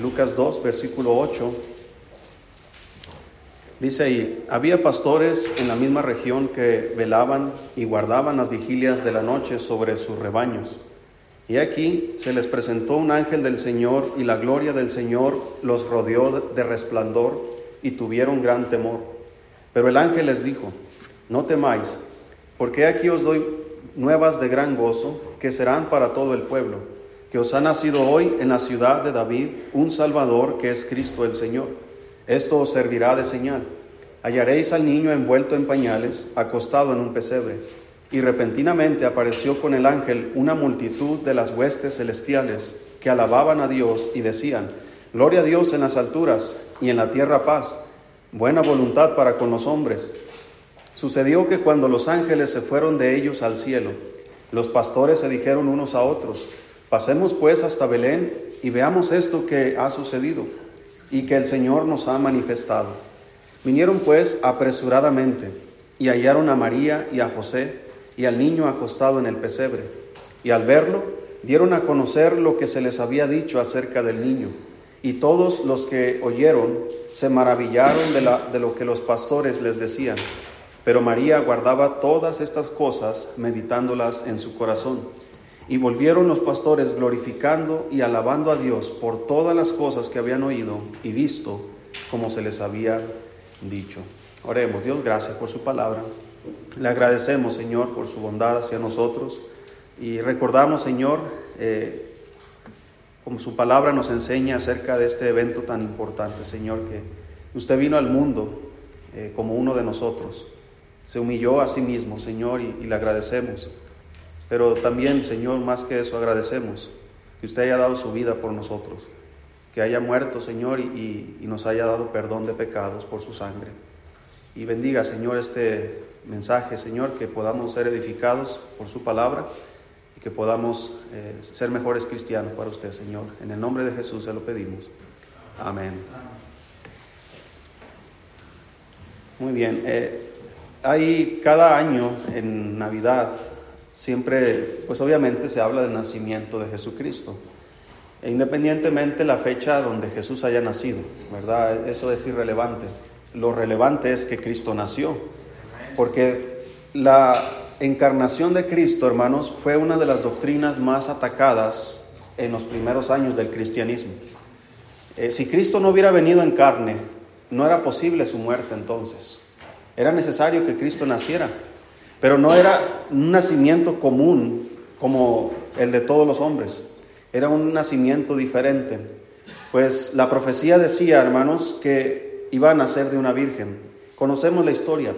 Lucas 2, versículo 8. Dice ahí, había pastores en la misma región que velaban y guardaban las vigilias de la noche sobre sus rebaños. Y aquí se les presentó un ángel del Señor y la gloria del Señor los rodeó de resplandor y tuvieron gran temor. Pero el ángel les dijo, no temáis, porque aquí os doy nuevas de gran gozo que serán para todo el pueblo, que os ha nacido hoy en la ciudad de David un Salvador que es Cristo el Señor. Esto os servirá de señal. Hallaréis al niño envuelto en pañales, acostado en un pesebre. Y repentinamente apareció con el ángel una multitud de las huestes celestiales que alababan a Dios y decían, Gloria a Dios en las alturas y en la tierra paz, buena voluntad para con los hombres. Sucedió que cuando los ángeles se fueron de ellos al cielo, los pastores se dijeron unos a otros, pasemos pues hasta Belén y veamos esto que ha sucedido y que el Señor nos ha manifestado. Vinieron pues apresuradamente y hallaron a María y a José y al niño acostado en el pesebre. Y al verlo, dieron a conocer lo que se les había dicho acerca del niño. Y todos los que oyeron se maravillaron de, la, de lo que los pastores les decían. Pero María guardaba todas estas cosas, meditándolas en su corazón. Y volvieron los pastores glorificando y alabando a Dios por todas las cosas que habían oído y visto, como se les había dicho. Oremos, Dios, gracias por su palabra. Le agradecemos, Señor, por su bondad hacia nosotros y recordamos, Señor, eh, como su palabra nos enseña acerca de este evento tan importante, Señor, que usted vino al mundo eh, como uno de nosotros, se humilló a sí mismo, Señor, y, le agradecemos. Pero también, Señor, más que eso, agradecemos que usted haya dado su vida por nosotros, que haya muerto, Señor, y nos haya dado perdón de pecados por su sangre. Y bendiga, Señor, este mensaje, Señor, que podamos ser edificados por su palabra y que podamos eh, ser mejores cristianos para usted, Señor. En el nombre de Jesús se lo pedimos. Amén. Muy bien. Eh, hay cada año en Navidad, siempre, pues obviamente se habla del nacimiento de Jesucristo. E independientemente la fecha donde Jesús haya nacido, ¿verdad? Eso es irrelevante. Lo relevante es que Cristo nació porque la encarnación de Cristo, hermanos, fue una de las doctrinas más atacadas en los primeros años del cristianismo. Eh, si Cristo no hubiera venido en carne, no era posible su muerte entonces. Era necesario que Cristo naciera, pero no era un nacimiento común como el de todos los hombres. Era un nacimiento diferente. Pues la profecía decía, hermanos, que iba a nacer de una virgen. Conocemos la historia.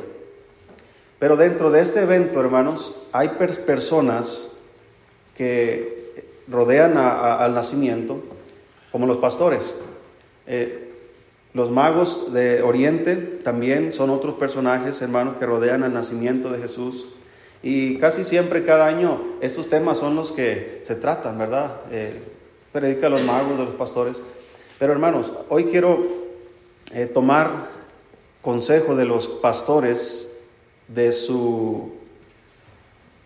Pero dentro de este evento, hermanos, hay personas que rodean al nacimiento, como los pastores. Eh, los magos de Oriente también son otros personajes, hermanos, que rodean al nacimiento de Jesús. Y casi siempre, cada año, estos temas son los que se tratan, ¿verdad? Eh, predica los magos, de los pastores. Pero hermanos, hoy quiero eh, tomar consejo de los pastores de su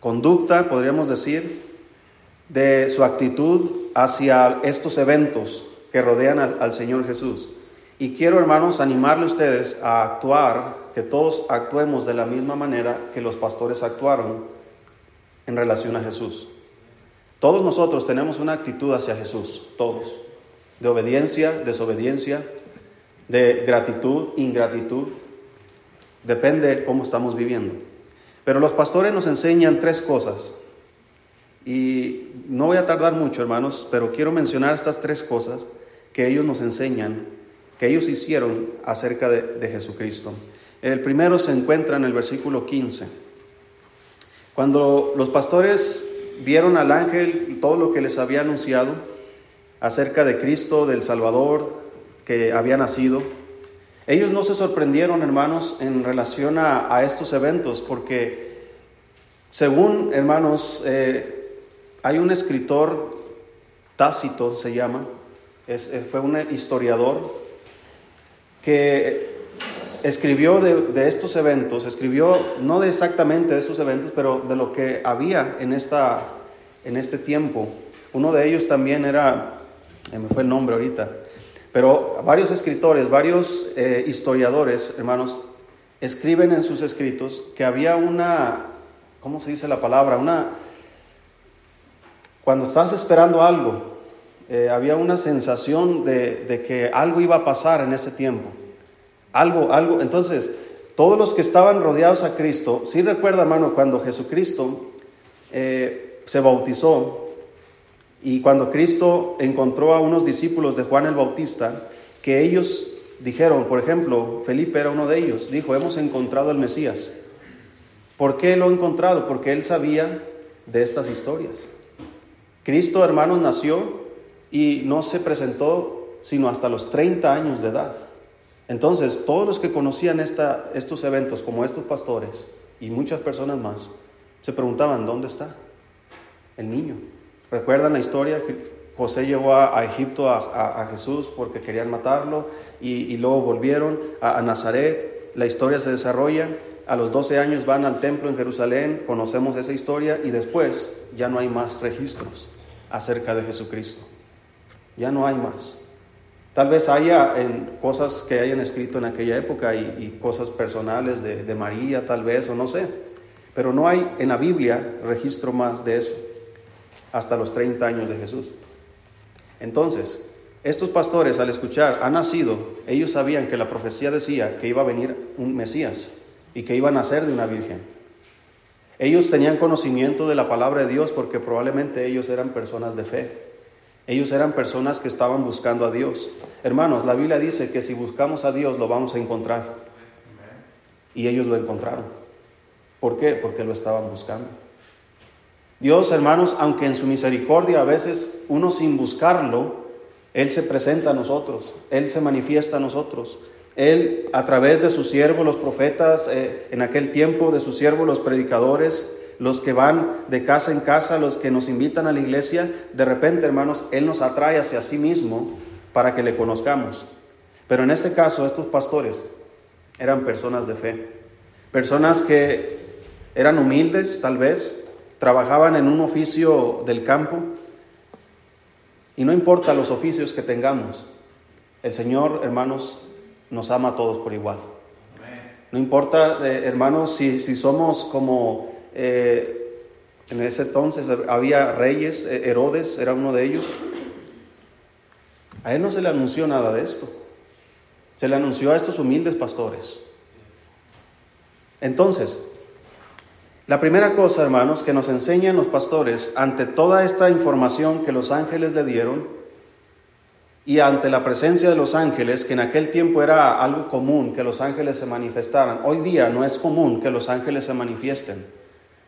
conducta, podríamos decir, de su actitud hacia estos eventos que rodean al, Señor Jesús. Y quiero, hermanos, animarle a ustedes a actuar, que todos actuemos de la misma manera que los pastores actuaron en relación a Jesús. Todos nosotros tenemos una actitud hacia Jesús, todos, de obediencia, desobediencia, de gratitud, ingratitud, Depende cómo estamos viviendo. Pero los pastores nos enseñan tres cosas. Y no voy a tardar mucho, hermanos, pero quiero mencionar estas tres cosas que ellos nos enseñan, que ellos hicieron acerca de, Jesucristo. El primero se encuentra en el versículo 15. Cuando los pastores vieron al ángel todo lo que les había anunciado acerca de Cristo, del Salvador que había nacido, ellos no se sorprendieron, hermanos, en relación a, estos eventos, porque según, hermanos, eh, hay un escritor, Tácito se llama, eh, fue un historiador que escribió de, estos eventos, escribió no de exactamente de estos eventos, pero de lo que había en, esta, en este tiempo. Uno de ellos también era, me fue el nombre ahorita, Pero varios escritores, varios eh, historiadores, hermanos, escriben en sus escritos que había una, ¿cómo se dice la palabra? Una, cuando estás esperando algo, eh, había una sensación de, que algo iba a pasar en ese tiempo. Algo, algo. Entonces, todos los que estaban rodeados a Cristo, sí recuerda, hermano, cuando Jesucristo eh, se bautizó y cuando Cristo encontró a unos discípulos de Juan el Bautista, que ellos dijeron, por ejemplo, Felipe era uno de ellos, dijo, hemos encontrado al Mesías. ¿Por qué lo ha encontrado? Porque él sabía de estas historias. Cristo, hermanos, nació y no se presentó sino hasta los 30 años de edad. Entonces, todos los que conocían esta, estos eventos, como estos pastores y muchas personas más, se preguntaban, ¿dónde está el niño? ¿Recuerdan la historia? José llevó a, Egipto a, Jesús porque querían matarlo y, luego volvieron a, Nazaret. La historia se desarrolla. A los 12 años van al templo en Jerusalén, conocemos esa historia y después ya no hay más registros acerca de Jesucristo. Ya no hay más. Tal vez haya en cosas que hayan escrito en aquella época y, cosas personales de, de, María, tal vez, o no sé. Pero no hay en la Biblia registro más de eso, hasta los 30 años de Jesús. Entonces, estos pastores al escuchar, ha nacido, ellos sabían que la profecía decía que iba a venir un Mesías y que iba a nacer de una virgen. Ellos tenían conocimiento de la palabra de Dios porque probablemente ellos eran personas de fe. Ellos eran personas que estaban buscando a Dios. Hermanos, la Biblia dice que si buscamos a Dios lo vamos a encontrar. Y ellos lo encontraron. ¿Por qué? Porque lo estaban buscando. Dios, hermanos, aunque en su misericordia a veces uno sin buscarlo, Él se presenta a nosotros, Él se manifiesta a nosotros. Él, a través de sus siervos, los profetas, eh, en aquel tiempo, de sus siervos, los predicadores, los que van de casa en casa, los que nos invitan a la iglesia, de repente, hermanos, Él nos atrae hacia sí mismo para que le conozcamos. Pero en este caso, estos pastores eran personas de fe, personas que eran humildes, tal vez, trabajaban en un oficio del campo, y no importa los oficios que tengamos, el Señor, hermanos, nos ama a todos por igual. No importa, eh, hermanos, si, si somos como eh, en ese entonces había reyes, eh, Herodes era uno de ellos. A él no se le anunció nada de esto. Se le anunció a estos humildes pastores. Entonces, la primera cosa, hermanos, que nos enseñan los pastores ante toda esta información que los ángeles le dieron y ante la presencia de los ángeles, que en aquel tiempo era algo común que los ángeles se manifestaran, hoy día no es común que los ángeles se manifiesten.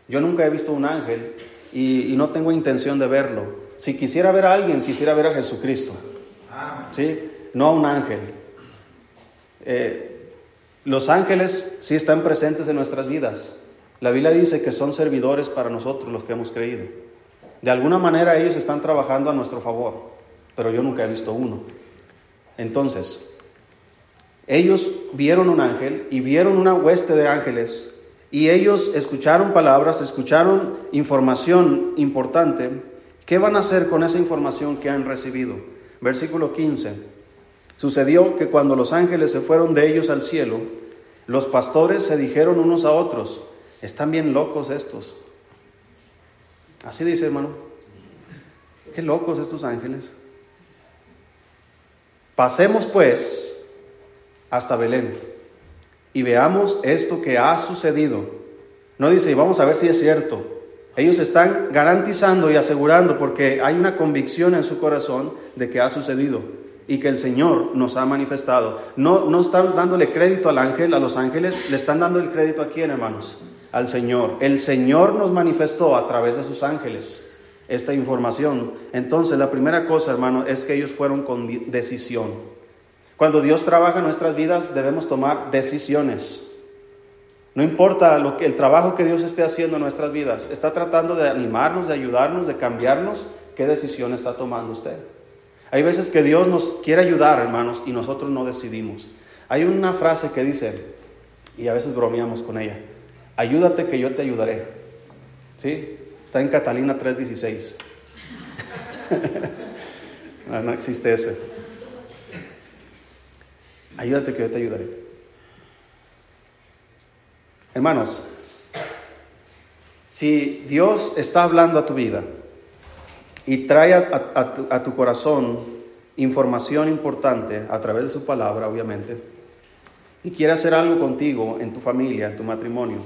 Yo nunca he visto un ángel y, no tengo intención de verlo. Si quisiera ver a alguien, quisiera ver a Jesucristo. ¿Sí? No a un ángel. Eh, los ángeles sí están presentes en nuestras vidas. La Biblia dice que son servidores para nosotros los que hemos creído. De alguna manera ellos están trabajando a nuestro favor, pero yo nunca he visto uno. Entonces, ellos vieron un ángel y vieron una hueste de ángeles y ellos escucharon palabras, escucharon información importante. ¿Qué van a hacer con esa información que han recibido? Versículo 15. Sucedió que cuando los ángeles se fueron de ellos al cielo, los pastores se dijeron unos a otros, están bien locos estos. Así dice hermano, qué locos estos ángeles. Pasemos pues hasta Belén y veamos esto que ha sucedido. No dice, vamos a ver si es cierto. Ellos están garantizando y asegurando porque hay una convicción en su corazón de que ha sucedido y que el Señor nos ha manifestado. No, no están dándole crédito al ángel, a los ángeles, le están dando el crédito a quién, hermanos? Al Señor. El Señor nos manifestó a través de sus ángeles esta información. Entonces, la primera cosa, hermano, es que ellos fueron con decisión. Cuando Dios trabaja en nuestras vidas debemos tomar decisiones. No importa lo que, el trabajo que Dios esté haciendo en nuestras vidas, está tratando de animarnos, de ayudarnos, de cambiarnos. ¿Qué decisión está tomando usted? Hay veces que Dios nos quiere ayudar, hermanos, y nosotros no decidimos. Hay una frase que dice, y a veces bromeamos con ella, ayúdate que yo te ayudaré. ¿Sí? Está en Catalina 3:16. no, no existe ese. Ayúdate que yo te ayudaré. Hermanos, si Dios está hablando a tu vida y trae a, tu, corazón información importante a través de su palabra, obviamente, y quiere hacer algo contigo, en tu familia, en tu matrimonio,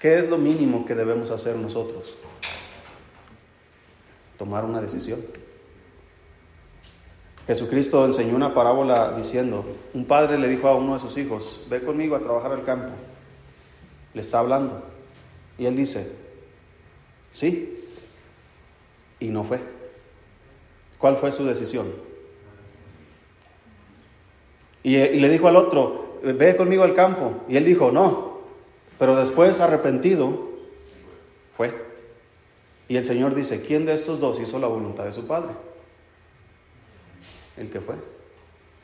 ¿qué es lo mínimo que debemos hacer nosotros? Tomar una decisión. Jesucristo enseñó una parábola diciendo, un padre le dijo a uno de sus hijos, ve conmigo a trabajar al campo. Le está hablando. Y él dice, sí, y no fue. ¿Cuál fue su decisión? Y, le dijo al otro, ve conmigo al campo. Y él dijo, no, pero después arrepentido, fue. Y el Señor dice, ¿quién de estos dos hizo la voluntad de su Padre? El que fue.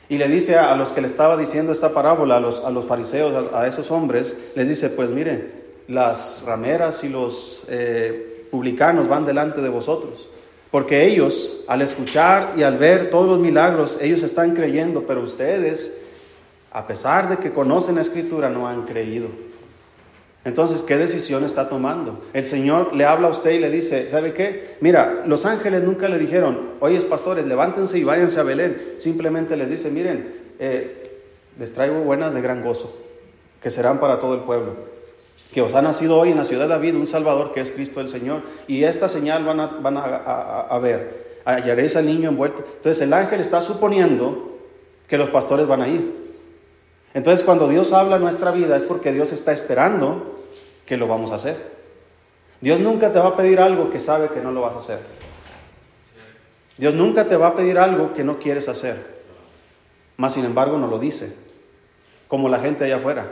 Y le dice a, los que le estaba diciendo esta parábola, a los, a los fariseos, a, esos hombres, les dice, pues miren, las rameras y los eh, publicanos van delante de vosotros. Porque ellos, al escuchar y al ver todos los milagros, ellos están creyendo, pero ustedes, a pesar de que conocen la escritura, no han creído. Entonces, ¿qué decisión está tomando? El Señor le habla a usted y le dice, ¿sabe qué? Mira, los ángeles nunca le dijeron, oye, pastores, levántense y váyanse a Belén. Simplemente les dice, miren, eh, les traigo buenas de gran gozo, que serán para todo el pueblo que os ha nacido hoy en la ciudad de David un Salvador que es Cristo el Señor. Y esta señal van a, van a, ver, hallaréis al niño envuelto. Entonces el ángel está suponiendo que los pastores van a ir. Entonces cuando Dios habla en nuestra vida es porque Dios está esperando que lo vamos a hacer. Dios nunca te va a pedir algo que sabe que no lo vas a hacer. Dios nunca te va a pedir algo que no quieres hacer. Más sin embargo no lo dice, como la gente allá afuera.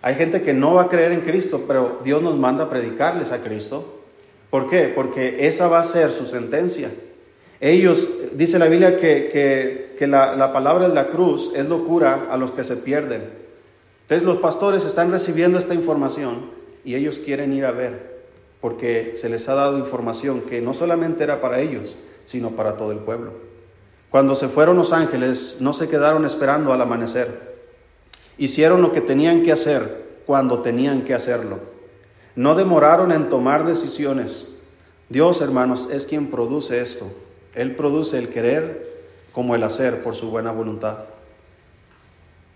Hay gente que no va a creer en Cristo, pero Dios nos manda a predicarles a Cristo. ¿Por qué? Porque esa va a ser su sentencia. Ellos, dice la Biblia que, la, la, palabra de la cruz es locura a los que se pierden. Entonces los pastores están recibiendo esta información y ellos quieren ir a ver, porque se les ha dado información que no solamente era para ellos, sino para todo el pueblo. Cuando se fueron los ángeles, no se quedaron esperando al amanecer. Hicieron lo que tenían que hacer cuando tenían que hacerlo. No demoraron en tomar decisiones. Dios, hermanos, es quien produce esto. Él produce el querer como el hacer por su buena voluntad.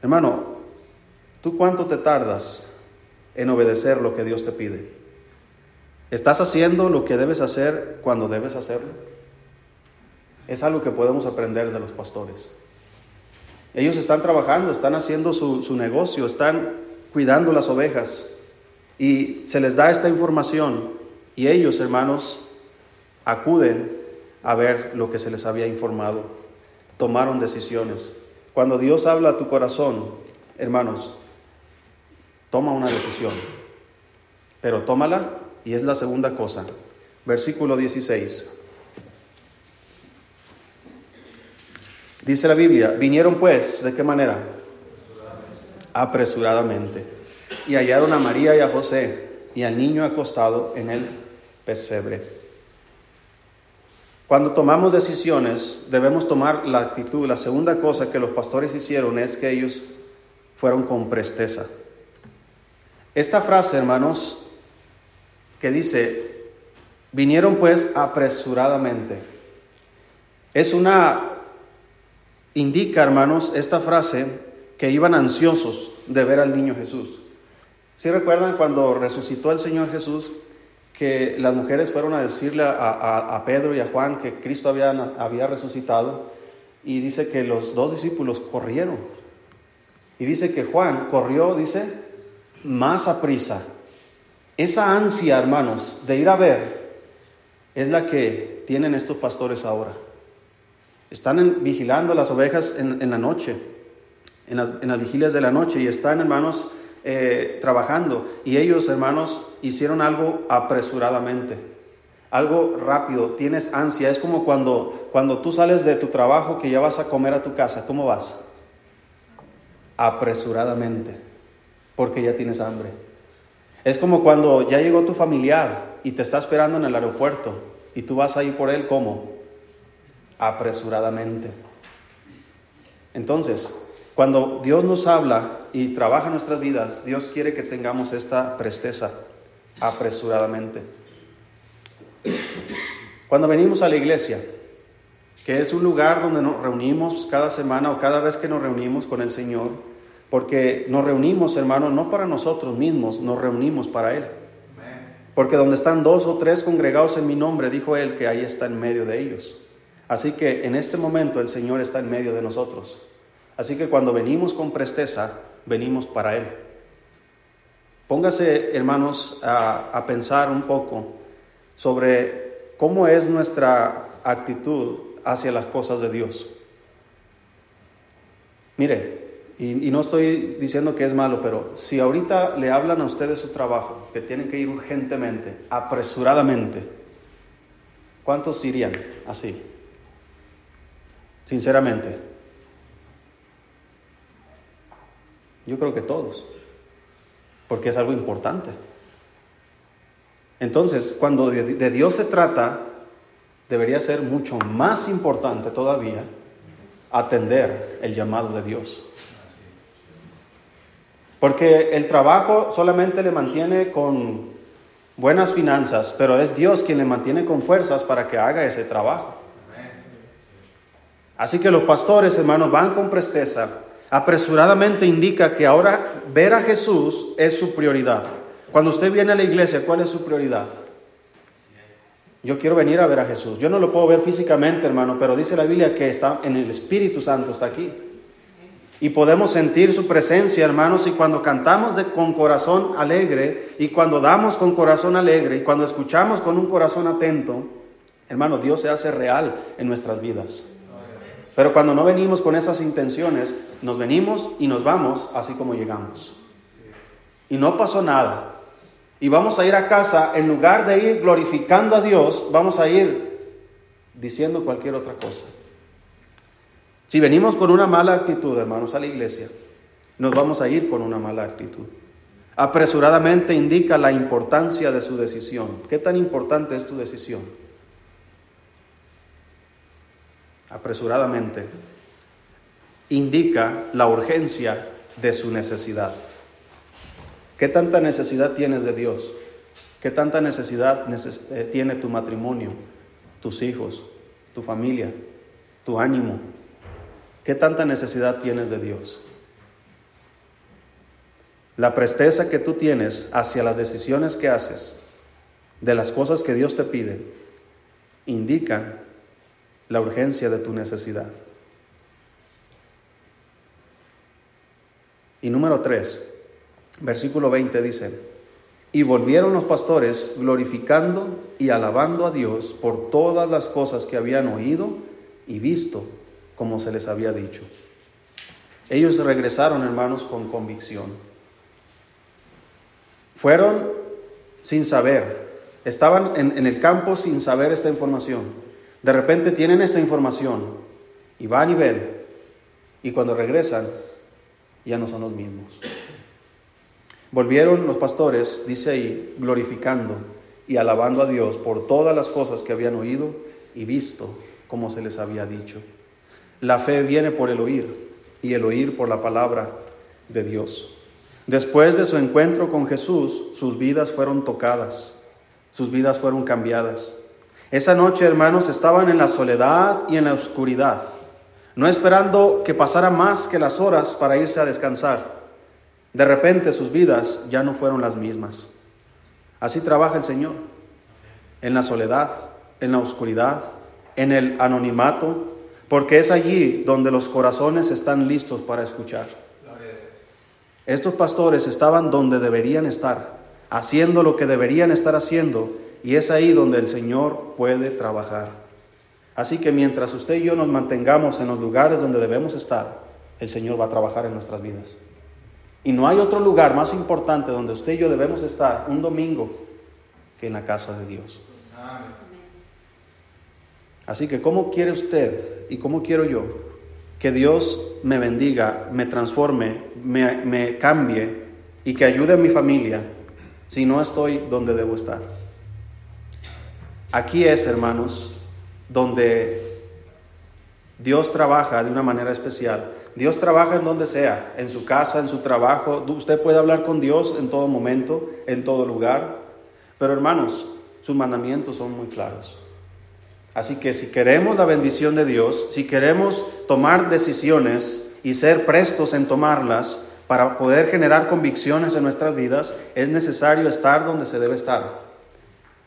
Hermano, ¿tú cuánto te tardas en obedecer lo que Dios te pide? ¿Estás haciendo lo que debes hacer cuando debes hacerlo? Es algo que podemos aprender de los pastores. Ellos están trabajando, están haciendo su, negocio, están cuidando las ovejas y se les da esta información y ellos, hermanos, acuden a ver lo que se les había informado, tomaron decisiones. Cuando Dios habla a tu corazón, hermanos, toma una decisión, pero tómala y es la segunda cosa. Versículo 16. Dice la Biblia, vinieron pues, ¿de qué manera? Apresuradamente. Y hallaron a María y a José y al niño acostado en el pesebre. Cuando tomamos decisiones, debemos tomar la actitud. La segunda cosa que los pastores hicieron es que ellos fueron con presteza. Esta frase, hermanos, que dice, vinieron pues apresuradamente, es una indica, hermanos, esta frase que iban ansiosos de ver al niño Jesús. ¿Sí recuerdan cuando resucitó el Señor Jesús que las mujeres fueron a decirle a, Pedro y a Juan que Cristo había, había resucitado? Y dice que los dos discípulos corrieron. Y dice que Juan corrió, dice, más a prisa. Esa ansia, hermanos, de ir a ver, es la que tienen estos pastores ahora. Están vigilando las ovejas en, la noche, en las, vigilias de la noche, y están, hermanos, eh, trabajando. Y ellos, hermanos, hicieron algo apresuradamente, algo rápido. Tienes ansia. Es como cuando, cuando tú sales de tu trabajo que ya vas a comer a tu casa. ¿Cómo vas? Apresuradamente, porque ya tienes hambre. Es como cuando ya llegó tu familiar y te está esperando en el aeropuerto y tú vas a ir por él como apresuradamente. Entonces, cuando Dios nos habla y trabaja nuestras vidas, Dios quiere que tengamos esta presteza apresuradamente. Cuando venimos a la iglesia, que es un lugar donde nos reunimos cada semana o cada vez que nos reunimos con el Señor, porque nos reunimos, hermanos, no para nosotros mismos, nos reunimos para Él. Porque donde están dos o tres congregados en mi nombre, dijo Él que ahí está en medio de ellos. Así que en este momento el Señor está en medio de nosotros. Así que cuando venimos con presteza, venimos para Él. Póngase, hermanos, a, a pensar un poco sobre cómo es nuestra actitud hacia las cosas de Dios. Mire, y, no estoy diciendo que es malo, pero si ahorita le hablan a ustedes su trabajo, que tienen que ir urgentemente, apresuradamente, ¿cuántos irían así? Sinceramente. Yo creo que todos, porque es algo importante. Entonces, cuando de Dios se trata, debería ser mucho más importante todavía atender el llamado de Dios. Porque el trabajo solamente le mantiene con buenas finanzas, pero es Dios quien le mantiene con fuerzas para que haga ese trabajo. Así que los pastores, hermanos, van con presteza. Apresuradamente indica que ahora ver a Jesús es su prioridad. Cuando usted viene a la iglesia, ¿cuál es su prioridad? Yo quiero venir a ver a Jesús. Yo no lo puedo ver físicamente, hermano, pero dice la Biblia que está en el Espíritu Santo, está aquí y podemos sentir su presencia, hermanos, y cuando cantamos con corazón alegre, y cuando damos con corazón alegre, y cuando escuchamos con un corazón atento, hermano, Dios se hace real en nuestras vidas. Pero cuando no venimos con esas intenciones, nos venimos y nos vamos así como llegamos. Y no pasó nada. Y vamos a ir a casa, en lugar de ir glorificando a Dios, vamos a ir diciendo cualquier otra cosa. Si venimos con una mala actitud, hermanos, a la iglesia, nos vamos a ir con una mala actitud. Apresuradamente indica la importancia de su decisión. ¿Qué tan importante es tu decisión? Apresuradamente indica la urgencia de su necesidad. ¿Qué tanta necesidad tienes de Dios? ¿Qué tanta necesidad eh, tiene tu matrimonio, tus hijos, tu familia, tu ánimo, ¿Qué tanta necesidad tienes de Dios? La presteza que tú tienes hacia las decisiones que haces, de las cosas que Dios te pide, indican la urgencia de tu necesidad. Y número 3, versículo 20 dice, y volvieron los pastores glorificando y alabando a Dios por todas las cosas que habían oído y visto como se les había dicho. Ellos regresaron, hermanos, con convicción. Fueron sin saber, estaban en, el campo sin saber esta información. De repente tienen esta información y van y ven, y cuando regresan ya no son los mismos. Volvieron los pastores, dice ahí, glorificando y alabando a Dios por todas las cosas que habían oído y visto, como se les había dicho. La fe viene por el oír y el oír por la palabra de Dios. Después de su encuentro con Jesús, sus vidas fueron tocadas, sus vidas fueron cambiadas. Esa noche, hermanos, estaban en la soledad y en la oscuridad, no esperando que pasara más que las horas para irse a descansar. De repente sus vidas ya no fueron las mismas. Así trabaja el Señor, en la soledad, en la oscuridad, en el anonimato, porque es allí donde los corazones están listos para escuchar. Estos pastores estaban donde deberían estar, haciendo lo que deberían estar haciendo, y es ahí donde el Señor puede trabajar. Así que mientras usted y yo nos mantengamos en los lugares donde debemos estar, el Señor va a trabajar en nuestras vidas. Y no hay otro lugar más importante donde usted y yo debemos estar un domingo que en la casa de Dios. Así que, ¿cómo quiere usted y cómo quiero yo que Dios me bendiga, me transforme, me, cambie y que ayude a mi familia si no estoy donde debo estar? Aquí es, hermanos, donde Dios trabaja de una manera especial. Dios trabaja en donde sea, en su casa, en su trabajo. Usted puede hablar con Dios en todo momento, en todo lugar. Pero hermanos, sus mandamientos son muy claros. Así que si queremos la bendición de Dios, si queremos tomar decisiones y ser prestos en tomarlas para poder generar convicciones en nuestras vidas, es necesario estar donde se debe estar,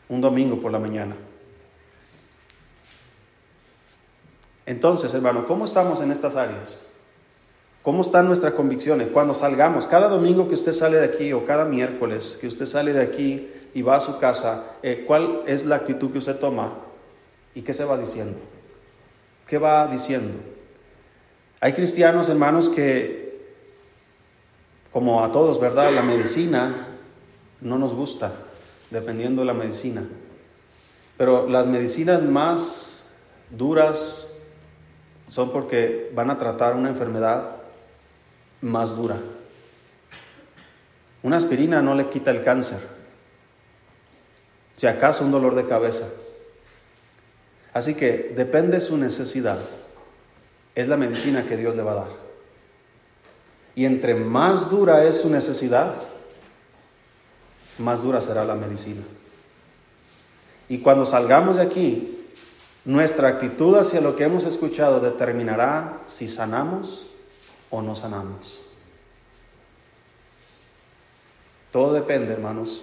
un domingo por la mañana. Entonces, hermano, ¿cómo estamos en estas áreas? ¿Cómo están nuestras convicciones? Cuando salgamos, cada domingo que usted sale de aquí o cada miércoles que usted sale de aquí y va a su casa, eh, ¿cuál es la actitud que usted toma y qué se va diciendo? ¿Qué va diciendo? Hay cristianos, hermanos, que, como a todos, ¿verdad? La medicina no nos gusta, dependiendo de la medicina. Pero las medicinas más duras son porque van a tratar una enfermedad más dura. Una aspirina no le quita el cáncer, si acaso un dolor de cabeza. Así que depende de su necesidad, es la medicina que Dios le va a dar. Y entre más dura es su necesidad, más dura será la medicina. Y cuando salgamos de aquí, nuestra actitud hacia lo que hemos escuchado determinará si sanamos o no sanamos. Todo depende, hermanos,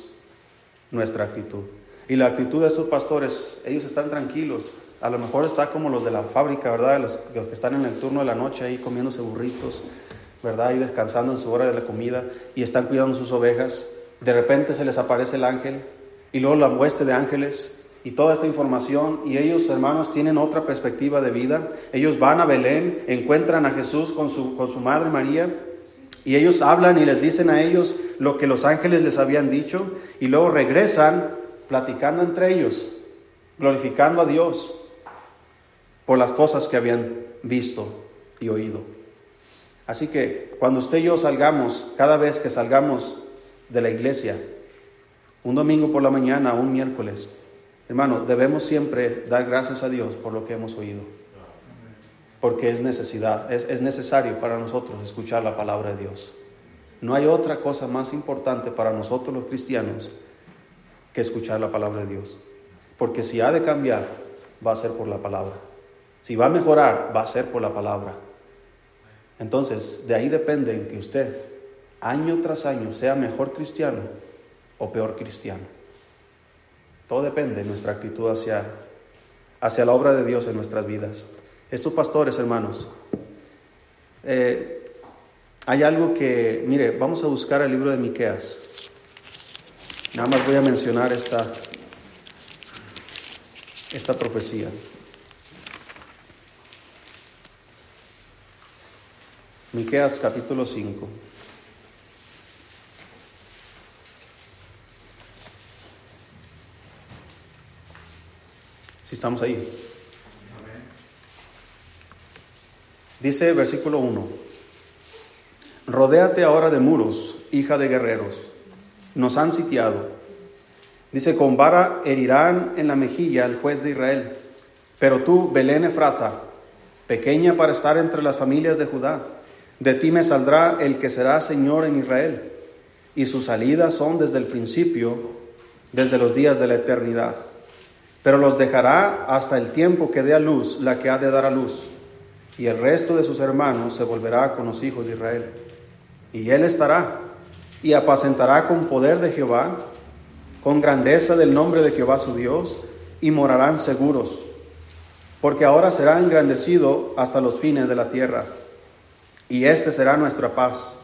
nuestra actitud. Y la actitud de estos pastores, ellos están tranquilos. A lo mejor está como los de la fábrica, ¿verdad? Los, que están en el turno de la noche ahí comiéndose burritos, ¿verdad? Y descansando en su hora de la comida y están cuidando sus ovejas. De repente se les aparece el ángel y luego la hueste de ángeles y toda esta información y ellos, hermanos, tienen otra perspectiva de vida. Ellos van a Belén, encuentran a Jesús con su, con su madre María y ellos hablan y les dicen a ellos lo que los ángeles les habían dicho y luego regresan platicando entre ellos, glorificando a Dios por las cosas que habían visto y oído. Así que cuando usted y yo salgamos, cada vez que salgamos de la iglesia, un domingo por la mañana, un miércoles, Hermano, debemos siempre dar gracias a Dios por lo que hemos oído. Porque es necesidad, es, necesario para nosotros escuchar la palabra de Dios. No hay otra cosa más importante para nosotros los cristianos que escuchar la palabra de Dios. Porque si ha de cambiar, va a ser por la palabra. Si va a mejorar, va a ser por la palabra. Entonces, de ahí depende que usted, año tras año, sea mejor cristiano o peor cristiano. Todo depende de nuestra actitud hacia, hacia la obra de Dios en nuestras vidas. Estos pastores, hermanos, eh, hay algo que, mire, vamos a buscar el libro de Miqueas. Nada más voy a mencionar esta, esta profecía. Miqueas capítulo 5. Si estamos ahí. Dice versículo 1. Rodéate ahora de muros, hija de guerreros. Nos han sitiado. Dice, con vara herirán en la mejilla al juez de Israel. Pero tú, Belén Efrata, pequeña para estar entre las familias de Judá, de ti me saldrá el que será Señor en Israel. Y sus salidas son desde el principio, desde los días de la eternidad pero los dejará hasta el tiempo que dé a luz la que ha de dar a luz, y el resto de sus hermanos se volverá con los hijos de Israel. Y él estará y apacentará con poder de Jehová, con grandeza del nombre de Jehová su Dios, y morarán seguros, porque ahora será engrandecido hasta los fines de la tierra, y este será nuestra paz.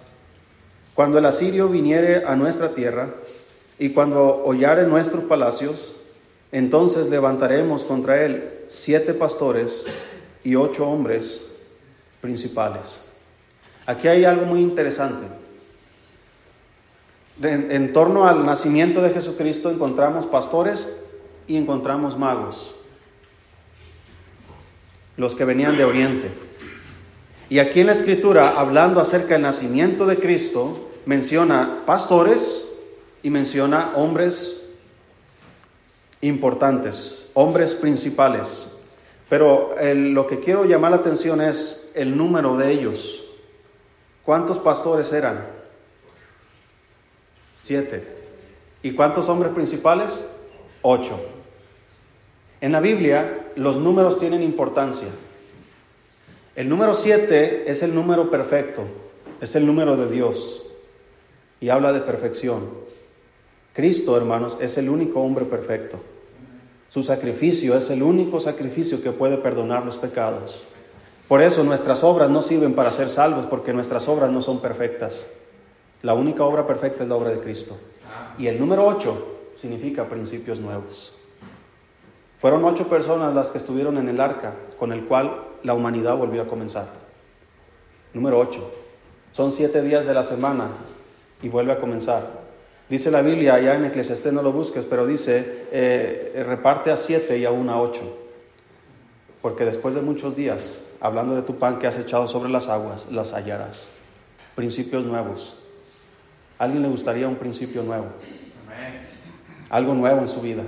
Cuando el asirio viniere a nuestra tierra, y cuando hollare nuestros palacios, entonces levantaremos contra él siete pastores y ocho hombres principales. Aquí hay algo muy interesante. En, torno al nacimiento de Jesucristo encontramos pastores y encontramos magos, los que venían de Oriente. Y aquí en la escritura, hablando acerca del nacimiento de Cristo, menciona pastores y menciona hombres importantes, hombres principales. Pero lo que quiero llamar la atención es el número de ellos. ¿Cuántos pastores eran? Siete. ¿Y cuántos hombres principales? Ocho. En la Biblia los números tienen importancia. El número siete es el número perfecto, es el número de Dios y habla de perfección. Cristo, hermanos, es el único hombre perfecto. Su sacrificio es el único sacrificio que puede perdonar los pecados. Por eso nuestras obras no sirven para ser salvos, porque nuestras obras no son perfectas. La única obra perfecta es la obra de Cristo. Y el número 8 significa principios nuevos. Fueron ocho personas las que estuvieron en el arca, con el cual la humanidad volvió a comenzar. Número 8. Son siete días de la semana y vuelve a comenzar. Dice la Biblia, allá en Eclesiastés no lo busques, pero dice, eh, reparte a siete y aún a ocho. Porque después de muchos días, hablando de tu pan que has echado sobre las aguas, las hallarás. Principios nuevos. ¿A alguien le gustaría un principio nuevo? Algo nuevo en su vida.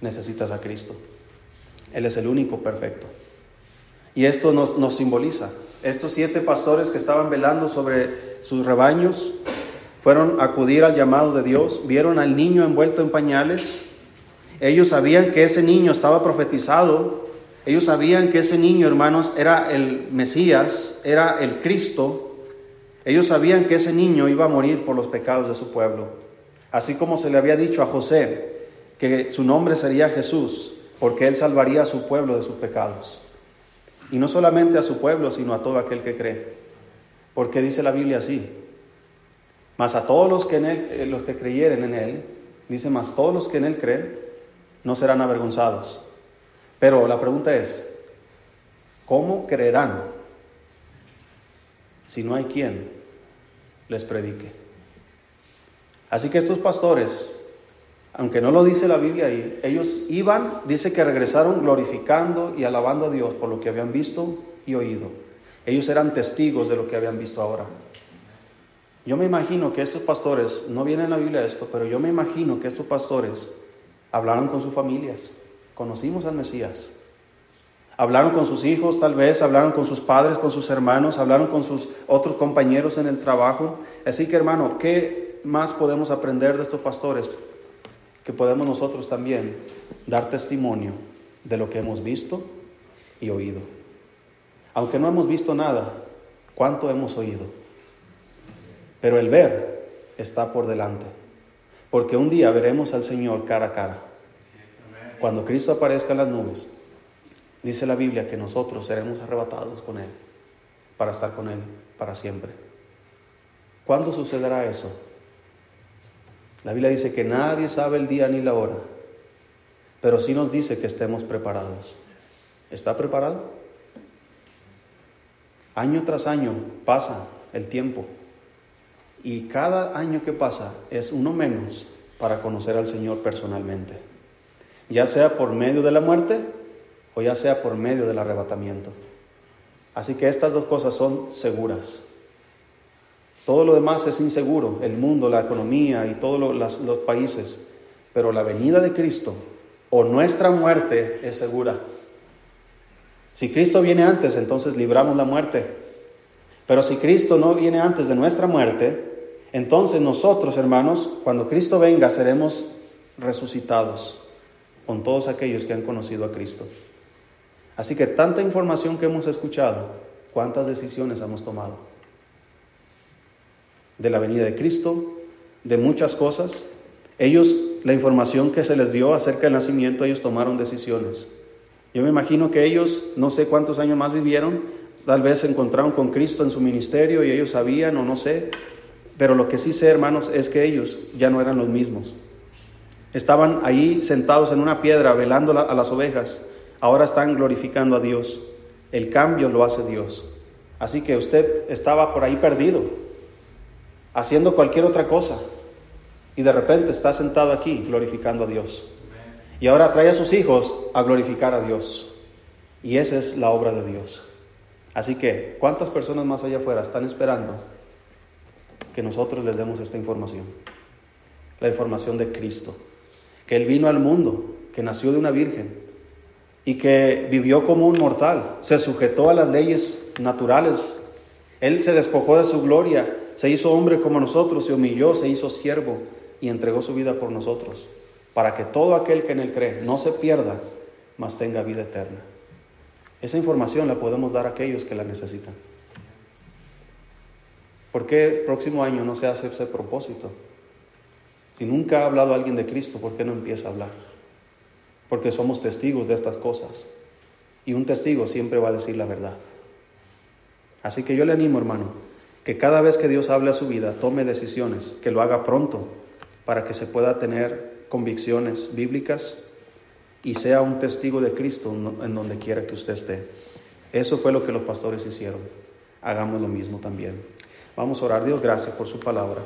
Necesitas a Cristo. Él es el único perfecto. Y esto nos, nos simboliza. Estos siete pastores que estaban velando sobre sus rebaños fueron a acudir al llamado de Dios, vieron al niño envuelto en pañales. Ellos sabían que ese niño estaba profetizado. Ellos sabían que ese niño, hermanos, era el Mesías, era el Cristo. Ellos sabían que ese niño iba a morir por los pecados de su pueblo. Así como se le había dicho a José que su nombre sería Jesús, porque él salvaría a su pueblo de sus pecados. Y no solamente a su pueblo, sino a todo aquel que cree. Porque dice la Biblia así. Mas a todos los que, en él, eh, los que creyeren en Él, dice más, todos los que en Él creen, no serán avergonzados. Pero la pregunta es, ¿cómo creerán si no hay quien les predique? Así que estos pastores, aunque no lo dice la Biblia ellos iban, dice que regresaron glorificando y alabando a Dios por lo que habían visto y oído. Ellos eran testigos de lo que habían visto ahora. Yo me imagino que estos pastores, no viene en la Biblia esto, pero yo me imagino que estos pastores hablaron con sus familias, conocimos al Mesías. Hablaron con sus hijos, tal vez, hablaron con sus padres, con sus hermanos, hablaron con sus otros compañeros en el trabajo. Así que hermano, ¿qué más podemos aprender de estos pastores? Que podemos nosotros también dar testimonio de lo que hemos visto y oído. Aunque no hemos visto nada, ¿cuánto hemos oído? Pero el ver está por delante, porque un día veremos al Señor cara a cara. Cuando Cristo aparezca en las nubes, dice la Biblia que nosotros seremos arrebatados con Él para estar con Él para siempre. ¿Cuándo sucederá eso? La Biblia dice que nadie sabe el día ni la hora, pero sí nos dice que estemos preparados. ¿Está preparado? Año tras año pasa el tiempo y cada año que pasa es uno menos para conocer al Señor personalmente, ya sea por medio de la muerte o ya sea por medio del arrebatamiento. Así que estas dos cosas son seguras. Todo lo demás es inseguro, el mundo, la economía y todos los, países, pero la venida de Cristo o nuestra muerte es segura. Si Cristo viene antes, entonces libramos la muerte. Pero si Cristo no viene antes de nuestra muerte, entonces nosotros, hermanos, cuando Cristo venga, seremos resucitados con todos aquellos que han conocido a Cristo. Así que tanta información que hemos escuchado, ¿cuántas decisiones hemos tomado? De la venida de Cristo, de muchas cosas. Ellos, la información que se les dio acerca del nacimiento, ellos tomaron decisiones. Yo me imagino que ellos, no sé cuántos años más vivieron, tal vez se encontraron con Cristo en su ministerio y ellos sabían o no sé, pero lo que sí sé, hermanos, es que ellos ya no eran los mismos. Estaban ahí sentados en una piedra velando a las ovejas, ahora están glorificando a Dios. El cambio lo hace Dios. Así que usted estaba por ahí perdido, haciendo cualquier otra cosa, y de repente está sentado aquí glorificando a Dios. Y ahora trae a sus hijos a glorificar a Dios. Y esa es la obra de Dios. Así que, ¿cuántas personas más allá afuera están esperando que nosotros les demos esta información? La información de Cristo. Que Él vino al mundo, que nació de una virgen, y que vivió como un mortal, se sujetó a las leyes naturales. Él se despojó de su gloria, se hizo hombre como nosotros, se humilló, se hizo siervo y entregó su vida por nosotros, para que todo aquel que en él cree no se pierda, mas tenga vida eterna. Esa información la podemos dar a aquellos que la necesitan. ¿Por qué el próximo año no se hace ese propósito? Si nunca ha hablado alguien de Cristo, ¿por qué no empieza a hablar? Porque somos testigos de estas cosas. Y un testigo siempre va a decir la verdad. Así que yo le animo, hermano, que cada vez que Dios hable a su vida, tome decisiones, que lo haga pronto, para que se pueda tener convicciones bíblicas y sea un testigo de Cristo en donde quiera que usted esté. Eso fue lo que los pastores hicieron. Hagamos lo mismo también. Vamos a orar. Dios, gracias por su palabra.